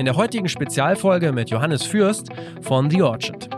In der heutigen Spezialfolge mit Johannes Fürst von The Orchard.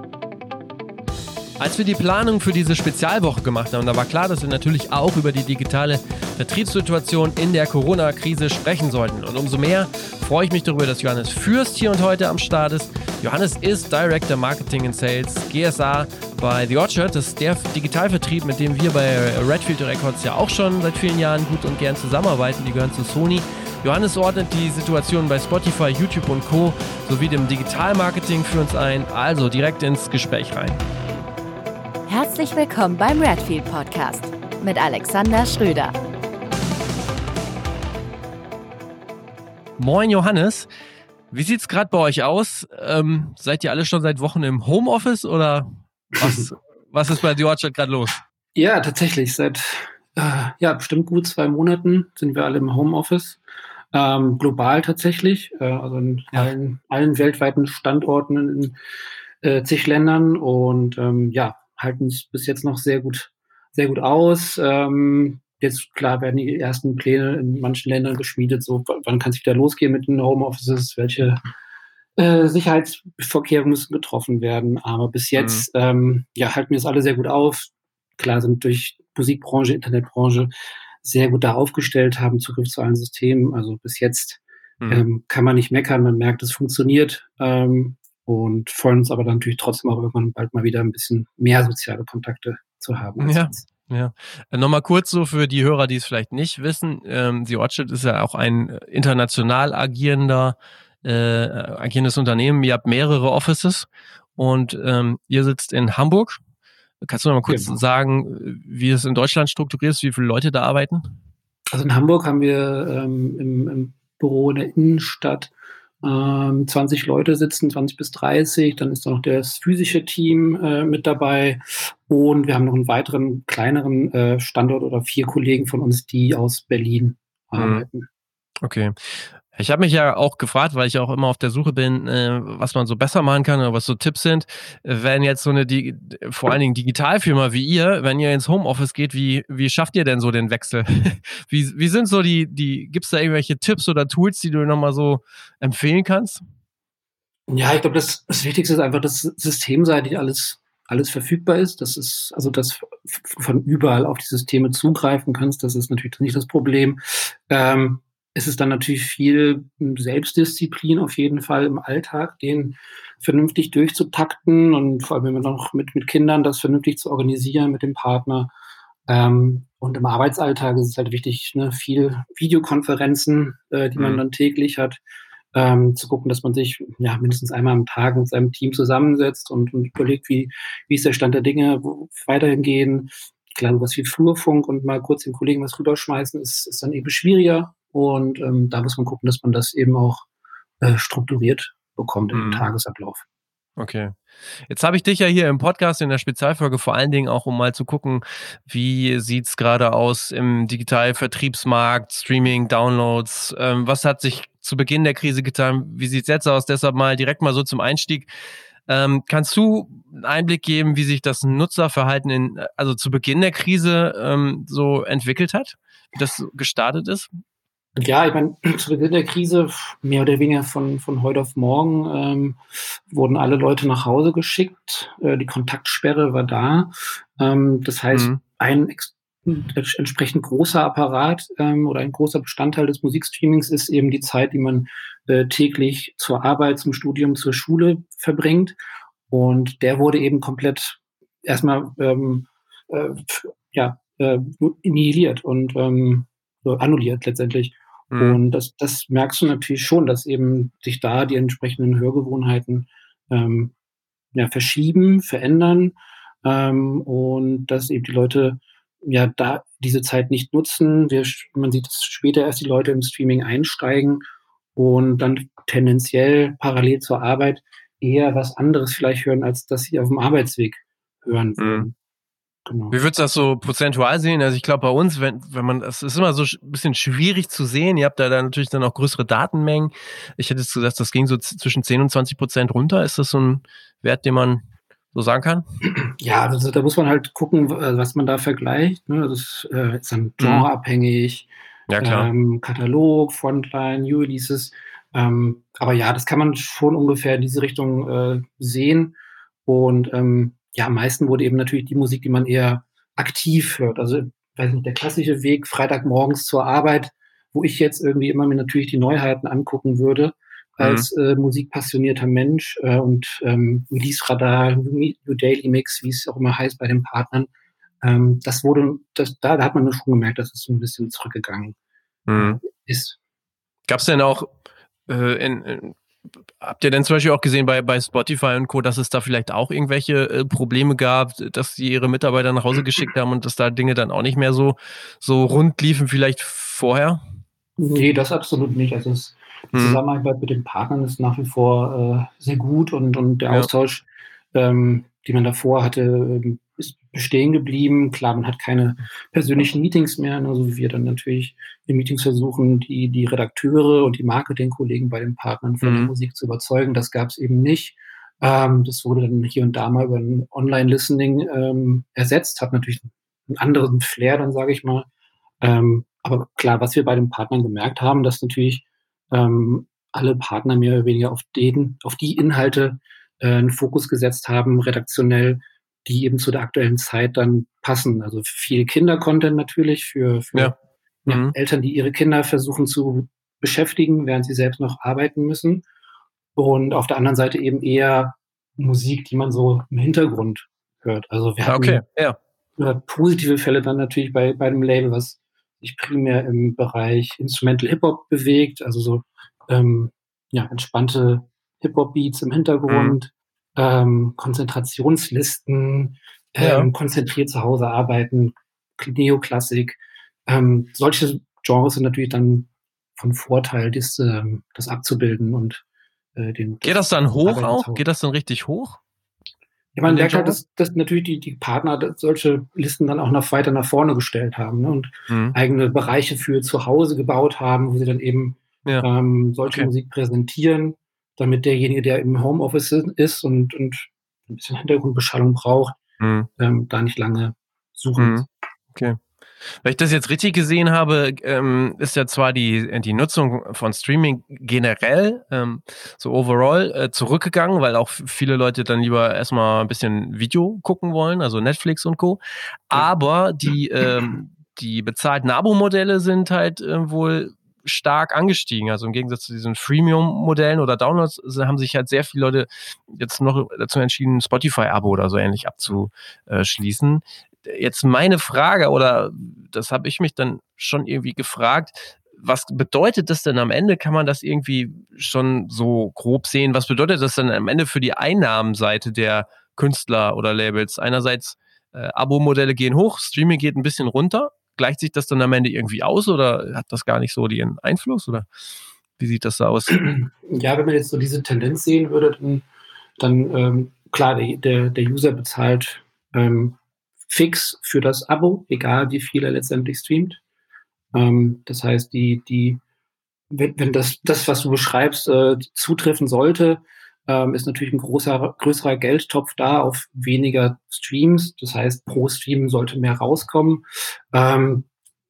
Als wir die Planung für diese Spezialwoche gemacht haben, da war klar, dass wir natürlich auch über die digitale Vertriebssituation in der Corona-Krise sprechen sollten. Und umso mehr freue ich mich darüber, dass Johannes Fürst hier und heute am Start ist. Johannes ist Director Marketing and Sales GSA bei The Orchard. Das ist der Digitalvertrieb, mit dem wir bei Redfield Records ja auch schon seit vielen Jahren gut und gern zusammenarbeiten. Die gehören zu Sony. Johannes ordnet die Situation bei Spotify, YouTube und Co. sowie dem Digitalmarketing für uns ein. Also direkt ins Gespräch rein. Herzlich willkommen beim Redfield Podcast mit Alexander Schröder. Moin Johannes, wie sieht's gerade bei euch aus? Ähm, seid ihr alle schon seit Wochen im Homeoffice oder was, was ist bei The Orchard gerade los? Ja, tatsächlich. Seit äh, ja bestimmt gut zwei Monaten sind wir alle im Homeoffice. Ähm, global tatsächlich, äh, also in allen, allen weltweiten Standorten in äh, zig Ländern und ähm, ja, halten es bis jetzt noch sehr gut, sehr gut aus. Ähm, jetzt klar werden die ersten Pläne in manchen Ländern geschmiedet, so wann kann es wieder losgehen mit den Homeoffices, welche äh, Sicherheitsvorkehrungen müssen getroffen werden. Aber bis mhm. jetzt mhm. ähm, ja, halten wir es alle sehr gut auf. Klar sind durch Musikbranche, Internetbranche sehr gut da aufgestellt, haben Zugriff zu allen Systemen. Also bis jetzt mhm. ähm, kann man nicht meckern, man merkt, es funktioniert. Ähm, und freuen uns aber dann natürlich trotzdem auch irgendwann bald mal wieder ein bisschen mehr soziale Kontakte zu haben. Ja. Ja, äh, nochmal kurz so für die Hörer, die es vielleicht nicht wissen. Ähm, The Orchard ist ja auch ein international agierender, äh, agierendes Unternehmen. Ihr habt mehrere Offices und ähm, ihr sitzt in Hamburg Kannst du noch mal kurz genau. sagen, wie es in Deutschland strukturiert ist, wie viele Leute da arbeiten? Also in Hamburg haben wir ähm, im, im, Büro in der Innenstadt ähm, 20 Leute sitzen, 20 bis 30. Dann ist da noch das physische Team äh, mit dabei. Und wir haben noch einen weiteren kleineren äh, Standort oder vier Kollegen von uns, die aus Berlin mhm. arbeiten. Okay. Ich habe mich ja auch gefragt, weil ich auch immer auf der Suche bin, äh, was man so besser machen kann oder was so Tipps sind. Wenn jetzt so eine, Di vor allen Dingen Digitalfirma wie ihr, wenn ihr ins Homeoffice geht, wie, wie schafft ihr denn so den Wechsel? wie, wie sind so die, die, gibt es da irgendwelche Tipps oder Tools, die du nochmal so empfehlen kannst? Ja, ich glaube, das, das Wichtigste ist einfach, dass systemseitig alles, alles verfügbar ist. Das ist, also, dass von überall auf die Systeme zugreifen kannst, das ist natürlich nicht das Problem. Ähm, ist es dann natürlich viel Selbstdisziplin auf jeden Fall im Alltag, den vernünftig durchzutakten und vor allem man noch mit, mit Kindern das vernünftig zu organisieren mit dem Partner. Ähm, und im Arbeitsalltag ist es halt wichtig, ne, viel Videokonferenzen, äh, die man mhm. dann täglich hat, ähm, zu gucken, dass man sich ja mindestens einmal am Tag mit seinem Team zusammensetzt und, und überlegt, wie, wie ist der Stand der Dinge, wo weiterhin gehen. Klar, was wie Flurfunk und mal kurz den Kollegen was rüberschmeißen, ist, ist dann eben schwieriger. Und ähm, da muss man gucken, dass man das eben auch äh, strukturiert bekommt im mhm. Tagesablauf. Okay. Jetzt habe ich dich ja hier im Podcast in der Spezialfolge vor allen Dingen auch, um mal zu gucken, wie sieht's gerade aus im Digitalvertriebsmarkt, Streaming, Downloads. Ähm, was hat sich zu Beginn der Krise getan? Wie sieht's jetzt aus? Deshalb mal direkt mal so zum Einstieg. Ähm, kannst du einen Einblick geben, wie sich das Nutzerverhalten in, also zu Beginn der Krise ähm, so entwickelt hat? Wie das gestartet ist? Ja, ich meine, zu Beginn der Krise, mehr oder weniger von, von heute auf morgen, ähm, wurden alle Leute nach Hause geschickt. Äh, die Kontaktsperre war da. Ähm, das heißt, mhm. ein entsprechend großer Apparat ähm, oder ein großer Bestandteil des Musikstreamings ist eben die Zeit, die man äh, täglich zur Arbeit, zum Studium, zur Schule verbringt. Und der wurde eben komplett erstmal ähm, äh, ja, äh, nihiliert und ähm, annulliert letztendlich. Mhm. Und das, das merkst du natürlich schon, dass eben sich da die entsprechenden Hörgewohnheiten ähm, ja, verschieben, verändern ähm, und dass eben die Leute ja da diese Zeit nicht nutzen. Wir, man sieht, dass später erst die Leute im Streaming einsteigen und dann tendenziell parallel zur Arbeit eher was anderes vielleicht hören, als dass sie auf dem Arbeitsweg hören würden. Mhm. Genau. Wie würdest du das so prozentual sehen? Also ich glaube bei uns, wenn, wenn man, es ist immer so ein bisschen schwierig zu sehen. Ihr habt da, da natürlich dann auch größere Datenmengen. Ich hätte jetzt gesagt, das ging so zwischen 10 und 20 Prozent runter. Ist das so ein Wert, den man so sagen kann? Ja, also da muss man halt gucken, was man da vergleicht. Ne? Das äh, ist dann mhm. genreabhängig. Ja, klar. Ähm, Katalog, Frontline, New Releases. Ähm, aber ja, das kann man schon ungefähr in diese Richtung äh, sehen. Und ähm, ja, am meisten wurde eben natürlich die Musik, die man eher aktiv hört. Also, weiß nicht, der klassische Weg, Freitagmorgens zur Arbeit, wo ich jetzt irgendwie immer mir natürlich die Neuheiten angucken würde, als mhm. äh, musikpassionierter Mensch äh, und ähm, Release Radar, New, Daily Mix, wie es auch immer heißt bei den Partnern. Ähm, das wurde, das, da, da hat man schon gemerkt, dass es so ein bisschen zurückgegangen mhm. ist. Gab es denn auch äh, in, in, habt ihr denn zum Beispiel auch gesehen bei, bei Spotify und Co., dass es da vielleicht auch irgendwelche äh, Probleme gab, dass sie ihre Mitarbeiter nach Hause geschickt haben und dass da Dinge dann auch nicht mehr so, so rund liefen vielleicht vorher? Nee, das absolut nicht. Also es, die hm. Zusammenarbeit mit den Partnern ist nach wie vor äh, sehr gut und, und der ja. Austausch, ähm, die man davor hatte, ähm, bestehen geblieben. Klar, man hat keine persönlichen Meetings mehr, also wie wir dann natürlich in Meetings versuchen, die, die Redakteure und die Marketingkollegen bei den Partnern von mhm. der Musik zu überzeugen. Das gab es eben nicht. Ähm, das wurde dann hier und da mal über ein Online-Listening ähm, ersetzt, hat natürlich einen anderen Flair, dann sage ich mal. Ähm, aber klar, was wir bei den Partnern gemerkt haben, dass natürlich ähm, alle Partner mehr oder weniger auf den, auf die Inhalte äh, einen Fokus gesetzt haben, redaktionell, die eben zu der aktuellen Zeit dann passen. Also viel Kinder-Content natürlich für, für ja. Ja, mhm. Eltern, die ihre Kinder versuchen zu beschäftigen, während sie selbst noch arbeiten müssen. Und auf der anderen Seite eben eher Musik, die man so im Hintergrund hört. Also wir hatten okay. ja. positive Fälle dann natürlich bei, bei dem Label, was sich primär im Bereich Instrumental Hip-Hop bewegt, also so ähm, ja, entspannte Hip-Hop-Beats im Hintergrund, mhm. Ähm, Konzentrationslisten, ähm, ja. konzentriert zu Hause arbeiten, Neoklassik. Ähm, solche Genres sind natürlich dann von Vorteil, das, ähm, das abzubilden und äh, den. Geht das dann hoch auch? Geht das dann richtig hoch? Ja, man merkt halt, dass, dass natürlich die, die Partner solche Listen dann auch noch weiter nach vorne gestellt haben ne, und mhm. eigene Bereiche für zu Hause gebaut haben, wo sie dann eben ja. ähm, solche okay. Musik präsentieren, damit derjenige, der im Homeoffice ist und, und ein bisschen Hintergrundbeschallung braucht, mhm. ähm, da nicht lange suchen. Mhm. Okay. Wenn ich das jetzt richtig gesehen habe, ähm, ist ja zwar die, die Nutzung von Streaming generell, ähm, so overall, äh, zurückgegangen, weil auch viele Leute dann lieber erstmal ein bisschen Video gucken wollen, also Netflix und Co. Aber die, ähm, die bezahlten Abo-Modelle sind halt äh, wohl stark angestiegen. Also im Gegensatz zu diesen Freemium-Modellen oder Downloads haben sich halt sehr viele Leute jetzt noch dazu entschieden, Spotify-Abo oder so ähnlich abzuschließen jetzt meine Frage, oder das habe ich mich dann schon irgendwie gefragt, was bedeutet das denn am Ende? Kann man das irgendwie schon so grob sehen? Was bedeutet das denn am Ende für die Einnahmenseite der Künstler oder Labels? Einerseits äh, Abo-Modelle gehen hoch, Streaming geht ein bisschen runter. Gleicht sich das dann am Ende irgendwie aus oder hat das gar nicht so den Einfluss? Oder wie sieht das da aus? Ja, wenn man jetzt so diese Tendenz sehen würde, dann, dann ähm, klar, der, der User bezahlt ähm, fix für das Abo, egal wie viel er letztendlich streamt. Ähm, das heißt, die, die, wenn, wenn das, das, was du beschreibst, äh, zutreffen sollte, ähm, ist natürlich ein großer, größerer Geldtopf da auf weniger Streams. Das heißt, pro Stream sollte mehr rauskommen. Ähm,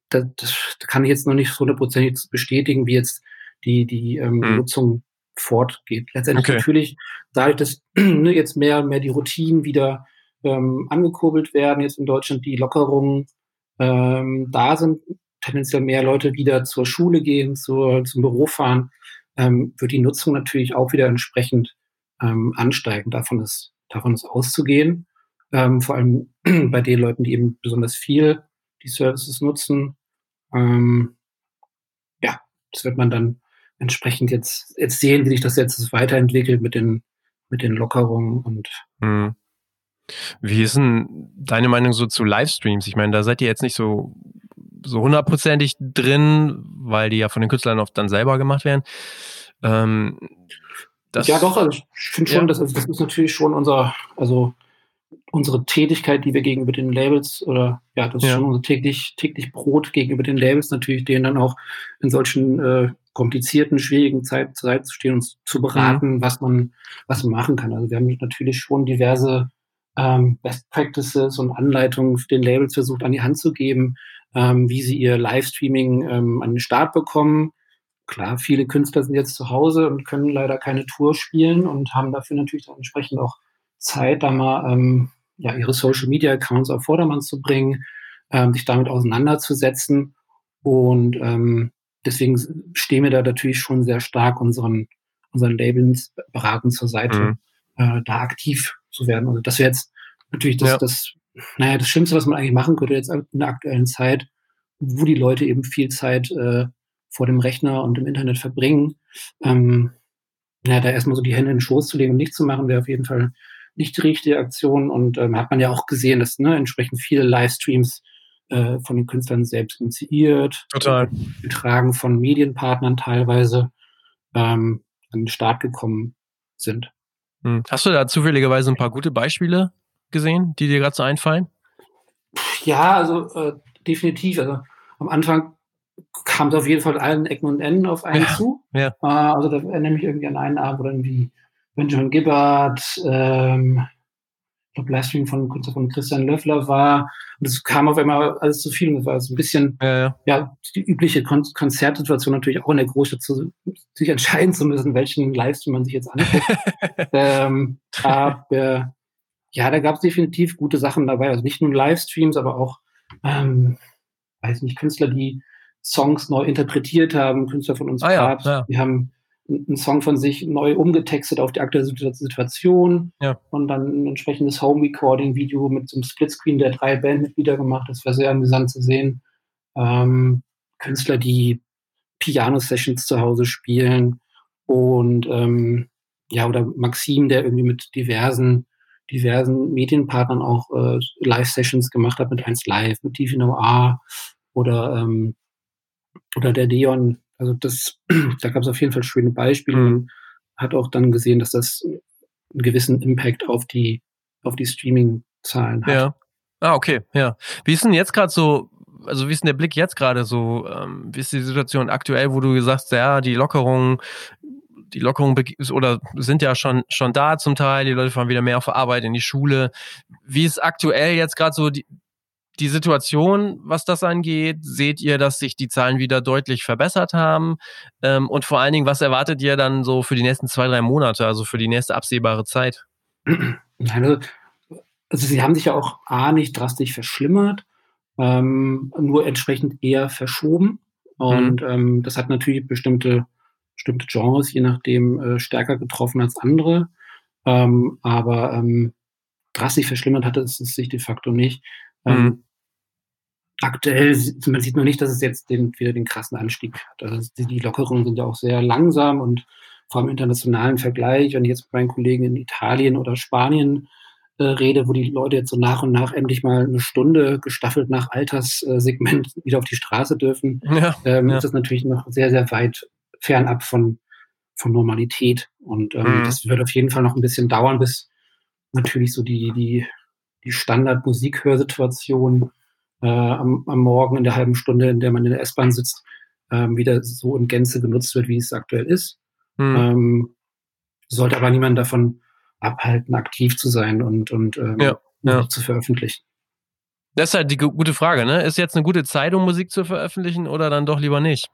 das, das kann ich jetzt noch nicht hundertprozentig bestätigen, wie jetzt die, die ähm, mhm. Nutzung fortgeht. Letztendlich okay. natürlich, dadurch, dass ne, jetzt mehr, mehr die Routinen wieder ähm, angekurbelt werden, jetzt in Deutschland die Lockerungen ähm, da sind, tendenziell mehr Leute wieder zur Schule gehen, zur, zum Büro fahren, ähm, wird die Nutzung natürlich auch wieder entsprechend ähm, ansteigen. Davon ist, davon ist auszugehen. Ähm, vor allem bei den Leuten, die eben besonders viel die Services nutzen. Ähm, ja, das wird man dann entsprechend jetzt, jetzt sehen, wie sich das jetzt weiterentwickelt mit den, mit den Lockerungen und mhm. Wie ist denn deine Meinung so zu Livestreams? Ich meine, da seid ihr jetzt nicht so so hundertprozentig drin, weil die ja von den Künstlern oft dann selber gemacht werden. Ähm, ja, doch, also ich finde schon, ja. dass, also das ist natürlich schon unser, also unsere Tätigkeit, die wir gegenüber den Labels oder ja, das ist ja. schon unser täglich, täglich Brot gegenüber den Labels, natürlich denen dann auch in solchen äh, komplizierten, schwierigen Zeit, Zeit zu stehen und zu beraten, mhm. was man, was man machen kann. Also wir haben natürlich schon diverse ähm, Best Practices und Anleitungen für den Labels versucht an die Hand zu geben, ähm, wie sie ihr Livestreaming ähm, an den Start bekommen. Klar, viele Künstler sind jetzt zu Hause und können leider keine Tour spielen und haben dafür natürlich dann entsprechend auch Zeit, da mal ähm, ja, ihre Social Media Accounts auf Vordermann zu bringen, ähm, sich damit auseinanderzusetzen. Und ähm, deswegen stehen wir da natürlich schon sehr stark unseren, unseren Labels beraten zur Seite, mhm. äh, da aktiv zu werden. Also das wäre jetzt natürlich das, ja. das, naja, das Schlimmste, was man eigentlich machen könnte jetzt in der aktuellen Zeit, wo die Leute eben viel Zeit äh, vor dem Rechner und im Internet verbringen. Ähm, naja, da erstmal so die Hände in den Schoß zu legen und nichts zu machen, wäre auf jeden Fall nicht die richtige Aktion. Und ähm, hat man ja auch gesehen, dass ne, entsprechend viele Livestreams äh, von den Künstlern selbst initiiert, Total. getragen von Medienpartnern teilweise ähm, an den Start gekommen sind. Hm. Hast du da zufälligerweise ein paar gute Beispiele gesehen, die dir gerade so einfallen? Ja, also äh, definitiv. Also am Anfang kam es auf jeden Fall allen Ecken und Enden auf einen ja, zu. Ja. Äh, also da erinnere mich irgendwie an einen Abend, wo dann wie Benjamin Gibbard, ähm, ich glaube, Livestream von, von Christian Löffler war. Und es kam auf einmal alles zu viel. Und es war so ein bisschen, ja, ja. ja die übliche Kon Konzertsituation natürlich auch in der Großstadt, zu, sich entscheiden zu müssen, welchen Livestream man sich jetzt anguckt. ähm, aber ja, da gab es definitiv gute Sachen dabei. Also nicht nur Livestreams, aber auch, ähm, weiß nicht, Künstler, die Songs neu interpretiert haben, Künstler von uns ah, ja, ja. die haben einen Song von sich neu umgetextet auf die aktuelle Situation ja. und dann ein entsprechendes Home-Recording-Video mit so einem Splitscreen der drei Bandmitglieder gemacht. Das war sehr amüsant zu sehen. Ähm, Künstler, die Piano-Sessions zu Hause spielen und ähm, ja, oder Maxim, der irgendwie mit diversen diversen Medienpartnern auch äh, Live-Sessions gemacht hat, mit 1 Live, mit TV Noir oder ähm, oder der Deon, also das, da gab es auf jeden Fall schöne Beispiele. Mhm. Hat auch dann gesehen, dass das einen gewissen Impact auf die, auf die Streaming-Zahlen hat. Ja. Ah, okay, ja. Wie ist denn jetzt gerade so, also wie ist denn der Blick jetzt gerade so, ähm, wie ist die Situation aktuell, wo du gesagt hast, ja, die Lockerungen, die Lockerungen oder sind ja schon, schon da zum Teil, die Leute fahren wieder mehr auf Arbeit in die Schule. Wie ist aktuell jetzt gerade so die, die Situation, was das angeht? Seht ihr, dass sich die Zahlen wieder deutlich verbessert haben? Ähm, und vor allen Dingen, was erwartet ihr dann so für die nächsten zwei, drei Monate, also für die nächste absehbare Zeit? Also, also sie haben sich ja auch A nicht drastisch verschlimmert, ähm, nur entsprechend eher verschoben. Und mhm. ähm, das hat natürlich bestimmte, bestimmte Genres, je nachdem, äh, stärker getroffen als andere. Ähm, aber ähm, drastisch verschlimmert hatte es sich de facto nicht. Ähm, mhm. Aktuell man sieht man nicht, dass es jetzt den, wieder den krassen Anstieg hat. Also die, die Lockerungen sind ja auch sehr langsam und vor allem im internationalen Vergleich, wenn ich jetzt mit meinen Kollegen in Italien oder Spanien äh, rede, wo die Leute jetzt so nach und nach endlich mal eine Stunde gestaffelt nach Alterssegment wieder auf die Straße dürfen, ja, ähm, ja. ist das natürlich noch sehr, sehr weit fernab von, von Normalität. Und ähm, mhm. das wird auf jeden Fall noch ein bisschen dauern, bis natürlich so die, die die Standard-Musikhörsituation äh, am, am Morgen in der halben Stunde, in der man in der S-Bahn sitzt, ähm, wieder so in Gänze genutzt wird, wie es aktuell ist. Mhm. Ähm, sollte aber niemand davon abhalten, aktiv zu sein und, und ähm, ja, ja. zu veröffentlichen. Das ist halt die gute Frage, ne? Ist jetzt eine gute Zeit, um Musik zu veröffentlichen oder dann doch lieber nicht?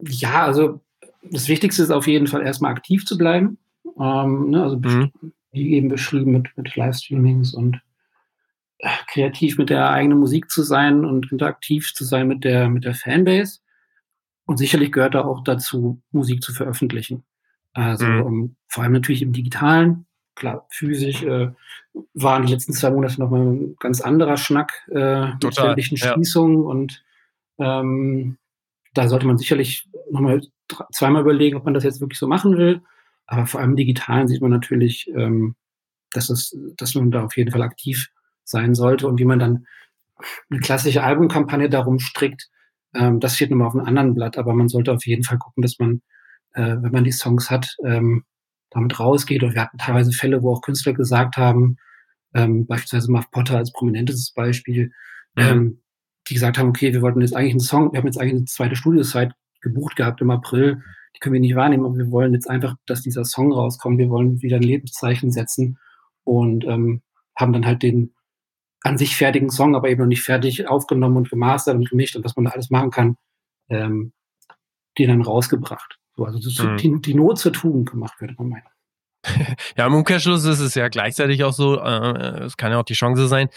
Ja, also das Wichtigste ist auf jeden Fall erstmal aktiv zu bleiben. Ähm, ne? Also mhm. wie eben beschrieben mit, mit Livestreamings und kreativ mit der eigenen Musik zu sein und interaktiv zu sein mit der, mit der Fanbase. Und sicherlich gehört da auch dazu, Musik zu veröffentlichen. Also mhm. um, ähm, vor allem natürlich im Digitalen. Klar, physisch äh, waren die letzten zwei Monate nochmal ein ganz anderer Schnack äh, mit ständigen Schließungen ja. und ähm, da sollte man sicherlich nochmal zweimal überlegen, ob man das jetzt wirklich so machen will. Aber vor allem im Digitalen sieht man natürlich, ähm, dass, es, dass man da auf jeden Fall aktiv sein sollte und wie man dann eine klassische Albumkampagne darum strickt, ähm, das steht nochmal auf einem anderen Blatt, aber man sollte auf jeden Fall gucken, dass man, äh, wenn man die Songs hat, ähm, damit rausgeht. Und wir hatten teilweise Fälle, wo auch Künstler gesagt haben, ähm, beispielsweise Muff Potter als prominentes Beispiel, mhm. ähm, die gesagt haben, okay, wir wollten jetzt eigentlich einen Song, wir haben jetzt eigentlich eine zweite Studiozeit gebucht gehabt im April, die können wir nicht wahrnehmen, aber wir wollen jetzt einfach, dass dieser Song rauskommt, wir wollen wieder ein Lebenszeichen setzen und ähm, haben dann halt den an sich fertigen Song, aber eben noch nicht fertig aufgenommen und gemastert und gemischt und was man da alles machen kann, ähm, die dann rausgebracht. So, also das, mhm. die, die Not zur Tugend gemacht, würde man meinen. ja, im Umkehrschluss ist es ja gleichzeitig auch so, äh, es kann ja auch die Chance sein,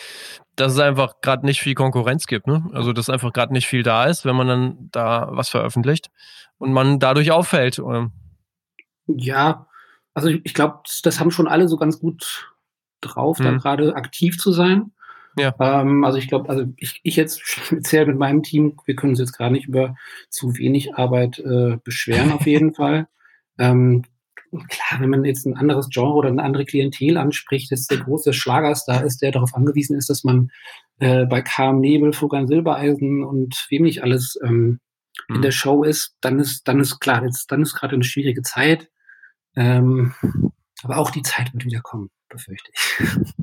dass es einfach gerade nicht viel Konkurrenz gibt. Ne? Also, dass einfach gerade nicht viel da ist, wenn man dann da was veröffentlicht und man dadurch auffällt. Oder? Ja, also ich, ich glaube, das haben schon alle so ganz gut drauf, mhm. da gerade aktiv zu sein. Ja. Ähm, also ich glaube, also ich, ich jetzt speziell mit meinem Team, wir können uns jetzt gerade nicht über zu wenig Arbeit äh, beschweren, auf jeden Fall. Ähm, klar, wenn man jetzt ein anderes Genre oder eine andere Klientel anspricht, dass der große Schlagerstar ist, der darauf angewiesen ist, dass man äh, bei KM Nebel, Florian Silbereisen und wem nicht alles ähm, mhm. in der Show ist, dann ist, dann ist klar, jetzt, dann ist gerade eine schwierige Zeit. Ähm, aber auch die Zeit wird wieder kommen befürchte ich.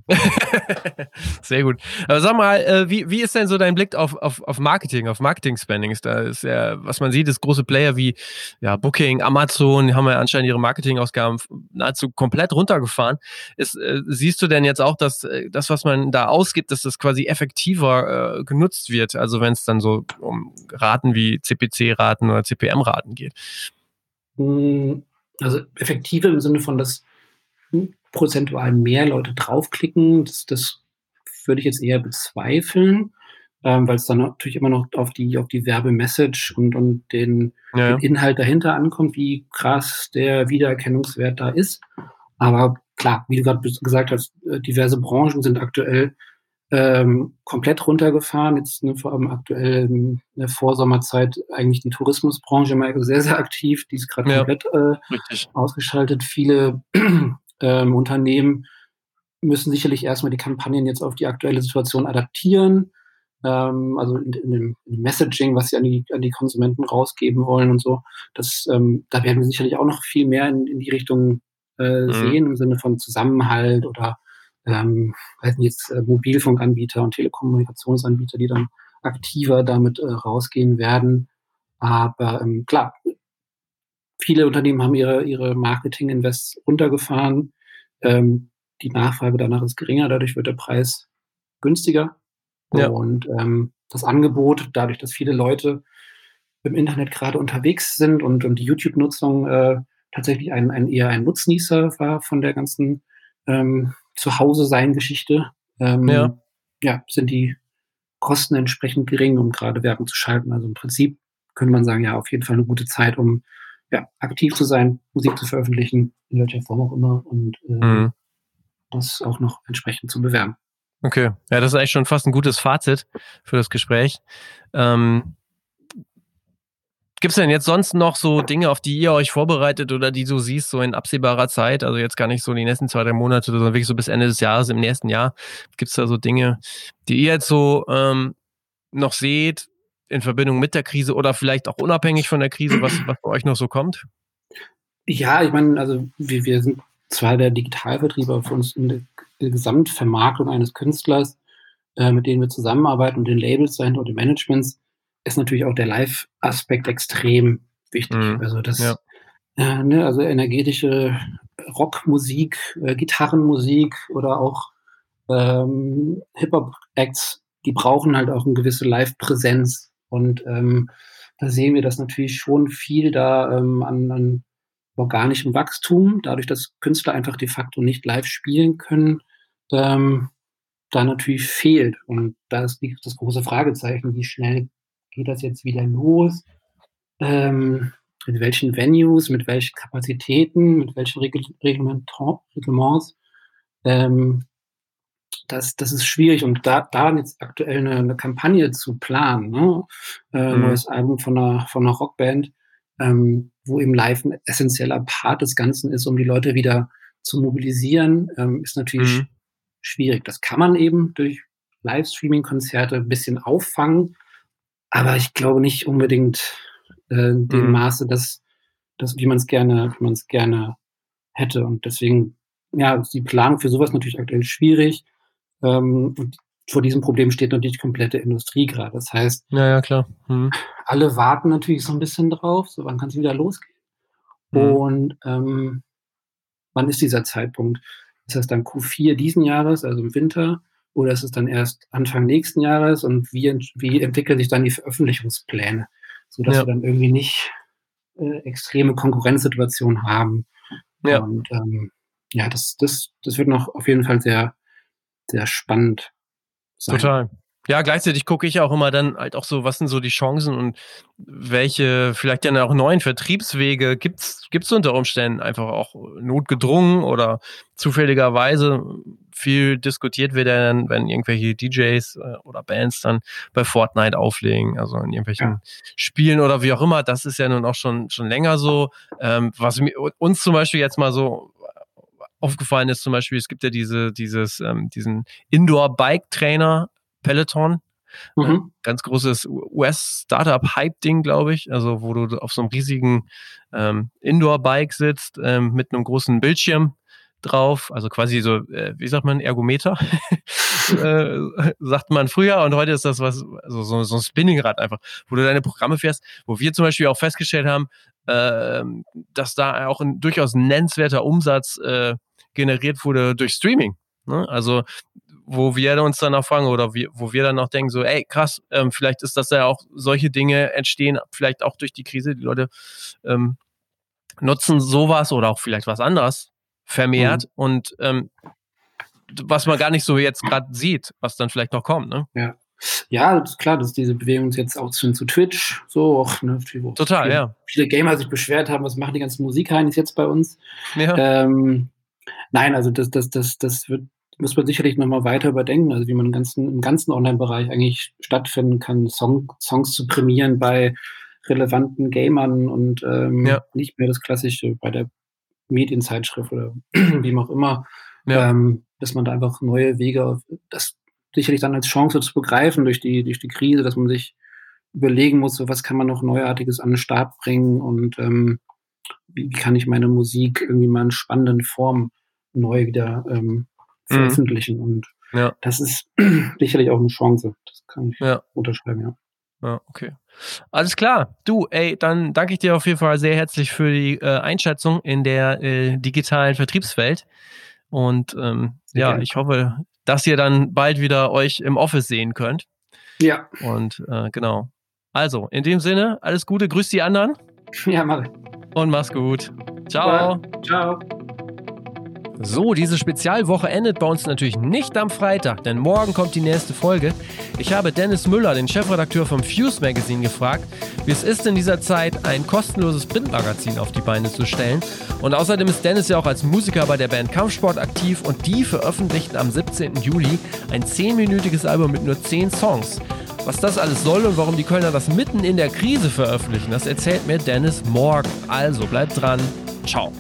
Sehr gut. Aber sag mal, äh, wie, wie ist denn so dein Blick auf, auf, auf Marketing, auf Marketing-Spendings? Da ist ja, was man sieht, ist große Player wie ja, Booking, Amazon, die haben ja anscheinend ihre Marketingausgaben nahezu komplett runtergefahren. Ist, äh, siehst du denn jetzt auch, dass äh, das, was man da ausgibt, dass das quasi effektiver äh, genutzt wird? Also wenn es dann so um Raten wie CPC-Raten oder CPM-Raten geht? Hm, also effektiver im Sinne von, dass prozentual mehr Leute draufklicken. Das, das würde ich jetzt eher bezweifeln, ähm, weil es dann natürlich immer noch auf die, auf die Werbemessage und, und den, ja. den Inhalt dahinter ankommt, wie krass der Wiedererkennungswert da ist. Aber klar, wie du gerade gesagt hast, äh, diverse Branchen sind aktuell ähm, komplett runtergefahren. Jetzt ne, vor allem aktuell in der Vorsommerzeit eigentlich die Tourismusbranche immer sehr, sehr aktiv. Die ist gerade ja, komplett äh, ausgeschaltet. Viele ähm, Unternehmen müssen sicherlich erstmal die Kampagnen jetzt auf die aktuelle Situation adaptieren. Ähm, also in, in, dem, in, dem, Messaging, was sie an die, an die Konsumenten rausgeben wollen und so. Das, ähm, da werden wir sicherlich auch noch viel mehr in, in die Richtung äh, mhm. sehen, im Sinne von Zusammenhalt oder ähm, weiß nicht, jetzt äh, Mobilfunkanbieter und Telekommunikationsanbieter, die dann aktiver damit äh, rausgehen werden. Aber ähm, klar, Viele Unternehmen haben ihre, ihre Marketing-Invests runtergefahren. Ähm, die Nachfrage danach ist geringer, dadurch wird der Preis günstiger. Ja. Und ähm, das Angebot, dadurch, dass viele Leute im Internet gerade unterwegs sind und, und die YouTube-Nutzung äh, tatsächlich ein, ein eher ein Nutznießer war von der ganzen ähm, Zuhause-Sein-Geschichte, ähm, ja. ja, sind die Kosten entsprechend gering, um gerade Werbung zu schalten. Also im Prinzip könnte man sagen, ja, auf jeden Fall eine gute Zeit, um ja, aktiv zu sein, Musik zu veröffentlichen, in welcher Form auch immer und äh, mhm. das auch noch entsprechend zu bewerben. Okay, ja, das ist eigentlich schon fast ein gutes Fazit für das Gespräch. Ähm, Gibt es denn jetzt sonst noch so Dinge, auf die ihr euch vorbereitet oder die du siehst, so in absehbarer Zeit? Also jetzt gar nicht so die nächsten zwei, drei Monate, sondern wirklich so bis Ende des Jahres, im nächsten Jahr. Gibt es da so Dinge, die ihr jetzt so ähm, noch seht, in Verbindung mit der Krise oder vielleicht auch unabhängig von der Krise, was, was bei euch noch so kommt? Ja, ich meine, also wir, wir sind zwar der Digitalvertrieber für uns in der, Gesamtvermarktung eines Künstlers, äh, mit denen wir zusammenarbeiten und den Labels dahinter und den Managements, ist natürlich auch der Live-Aspekt extrem wichtig. Mhm. Also das, ja. äh, ne, also energetische Rockmusik, äh, Gitarrenmusik oder auch ähm, Hip-Hop-Acts, die brauchen halt auch eine gewisse Live-Präsenz. Und ähm, da sehen wir, dass natürlich schon viel da ähm, an, an organischem Wachstum, dadurch, dass Künstler einfach de facto nicht live spielen können, ähm, da natürlich fehlt. Und da ist das große Fragezeichen, wie schnell geht das jetzt wieder los? Ähm, in welchen Venues, mit welchen Kapazitäten, mit welchen Reglements ähm, das, das ist schwierig und da, da jetzt aktuell eine, eine Kampagne zu planen, ne? äh, mhm. neues Album von einer, von einer Rockband, ähm, wo eben live ein essentieller Part des Ganzen ist, um die Leute wieder zu mobilisieren, ähm, ist natürlich mhm. schwierig. Das kann man eben durch Livestreaming-Konzerte ein bisschen auffangen, aber ich glaube nicht unbedingt äh, in dem mhm. Maße, dass, dass wie man es gerne, wie man es gerne hätte. Und deswegen, ja, ist die Planung für sowas natürlich aktuell schwierig. Ähm, und vor diesem Problem steht natürlich die komplette Industrie gerade. Das heißt, ja, ja, klar. Mhm. alle warten natürlich so ein bisschen drauf, so wann kann es wieder losgehen. Mhm. Und ähm, wann ist dieser Zeitpunkt? Ist das dann Q4 diesen Jahres, also im Winter, oder ist es dann erst Anfang nächsten Jahres? Und wie, wie entwickeln sich dann die Veröffentlichungspläne, sodass ja. wir dann irgendwie nicht äh, extreme Konkurrenzsituation haben. Ja. Und ähm, ja, das, das, das wird noch auf jeden Fall sehr, sehr spannend sein. Total. Ja, gleichzeitig gucke ich auch immer dann halt auch so, was sind so die Chancen und welche vielleicht dann auch neuen Vertriebswege gibt's gibt's unter Umständen einfach auch notgedrungen oder zufälligerweise viel diskutiert wird dann, wenn irgendwelche DJs äh, oder Bands dann bei Fortnite auflegen, also in irgendwelchen ja. Spielen oder wie auch immer. Das ist ja nun auch schon schon länger so. Ähm, was mir, uns zum Beispiel jetzt mal so aufgefallen ist, zum Beispiel, es gibt ja diese dieses ähm, diesen Indoor Bike Trainer Peloton. Mhm. Äh, ganz großes US-Startup-Hype-Ding, glaube ich. Also, wo du auf so einem riesigen ähm, Indoor-Bike sitzt, ähm, mit einem großen Bildschirm drauf, also quasi so, äh, wie sagt man, Ergometer, äh, sagt man früher und heute ist das was, also so, so ein Spinningrad einfach, wo du deine Programme fährst, wo wir zum Beispiel auch festgestellt haben, äh, dass da auch ein durchaus nennenswerter Umsatz äh, generiert wurde durch Streaming. Ne? Also wo wir uns dann auch fragen oder wo wir dann auch denken, so, ey, krass, ähm, vielleicht ist das ja auch, solche Dinge entstehen, vielleicht auch durch die Krise. Die Leute ähm, nutzen sowas oder auch vielleicht was anderes vermehrt mhm. und ähm, was man gar nicht so jetzt gerade sieht, was dann vielleicht noch kommt, ne? Ja. Ja, klar, dass diese Bewegung jetzt auch zu, zu Twitch so auch, ne, Total, viele, ja. Viele Gamer sich beschwert haben, was machen die ganzen Musikheinis jetzt bei uns? Ja. Ähm, nein, also das, das, das, das wird muss man sicherlich nochmal weiter überdenken, also wie man im ganzen, im ganzen Online-Bereich eigentlich stattfinden kann, Song, Songs zu prämieren bei relevanten Gamern und ähm, ja. nicht mehr das Klassische bei der Medienzeitschrift oder wie auch immer, ja. ähm, dass man da einfach neue Wege, das sicherlich dann als Chance zu begreifen durch die, durch die Krise, dass man sich überlegen muss, so was kann man noch Neuartiges an den Start bringen und ähm, wie, kann ich meine Musik irgendwie mal in spannenden Form neu wieder ähm, Mhm. veröffentlichen. Mhm. Und ja. das ist sicherlich auch eine Chance. Das kann ich ja. unterschreiben, ja. Ja, okay. Alles klar. Du, ey, dann danke ich dir auf jeden Fall sehr herzlich für die äh, Einschätzung in der äh, digitalen Vertriebswelt. Und ähm, ja, gerne. ich hoffe, dass ihr dann bald wieder euch im Office sehen könnt. Ja. Und äh, genau. Also, in dem Sinne, alles Gute, grüß die anderen. Ja, mach. Und mach's gut. Ciao. Ja, ciao. So, diese Spezialwoche endet bei uns natürlich nicht am Freitag, denn morgen kommt die nächste Folge. Ich habe Dennis Müller, den Chefredakteur vom Fuse Magazine, gefragt, wie es ist in dieser Zeit, ein kostenloses Printmagazin auf die Beine zu stellen. Und außerdem ist Dennis ja auch als Musiker bei der Band Kampfsport aktiv und die veröffentlichten am 17. Juli ein 10-minütiges Album mit nur 10 Songs. Was das alles soll und warum die Kölner das mitten in der Krise veröffentlichen, das erzählt mir Dennis morgen. Also bleibt dran. Ciao.